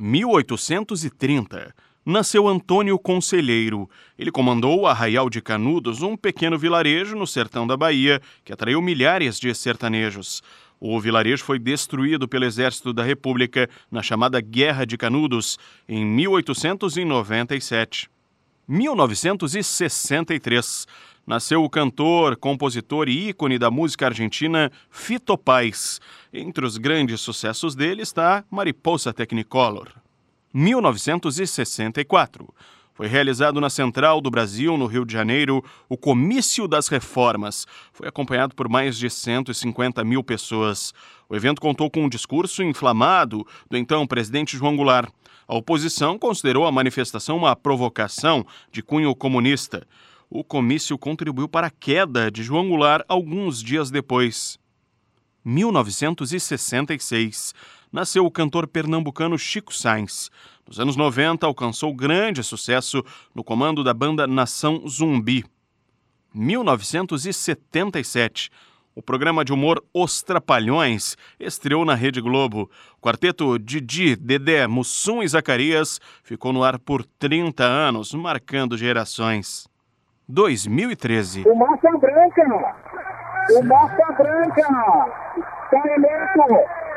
1830. Nasceu Antônio Conselheiro. Ele comandou Arraial de Canudos, um pequeno vilarejo no sertão da Bahia que atraiu milhares de sertanejos. O vilarejo foi destruído pelo Exército da República na chamada Guerra de Canudos em 1897. 1963. Nasceu o cantor, compositor e ícone da música argentina Fito Paz. Entre os grandes sucessos dele está Mariposa Technicolor. 1964. Foi realizado na Central do Brasil, no Rio de Janeiro, o Comício das Reformas. Foi acompanhado por mais de 150 mil pessoas. O evento contou com um discurso inflamado do então presidente João Goulart. A oposição considerou a manifestação uma provocação de cunho comunista. O comício contribuiu para a queda de João Goulart alguns dias depois. 1966 nasceu o cantor pernambucano Chico Sainz. Nos anos 90, alcançou grande sucesso no comando da banda Nação Zumbi. 1977, o programa de humor Os Trapalhões estreou na Rede Globo. O quarteto Didi, Dedé, Mussum e Zacarias ficou no ar por 30 anos, marcando gerações. 2013. O Massa Branca! O Massa Branca! Eleito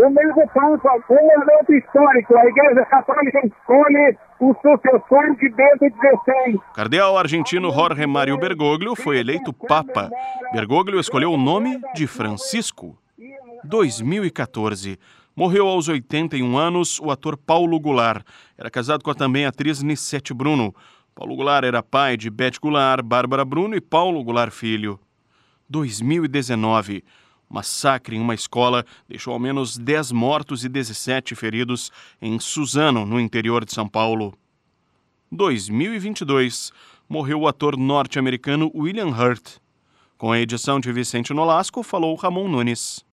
o mesmo Papa, um momento histórico. A Igreja Católica escolhe o sucessor de Bento XVI. Cardeal argentino Jorge Mário Bergoglio foi eleito Papa. Bergoglio escolheu o nome de Francisco. 2014. Morreu aos 81 anos o ator Paulo Goulart. Era casado com a também atriz Nissete Bruno. Paulo Goulart era pai de Beth Goulart, Bárbara Bruno e Paulo Goulart Filho. 2019. Massacre em uma escola deixou ao menos 10 mortos e 17 feridos em Suzano, no interior de São Paulo. 2022. Morreu o ator norte-americano William Hurt. Com a edição de Vicente Nolasco, falou Ramon Nunes.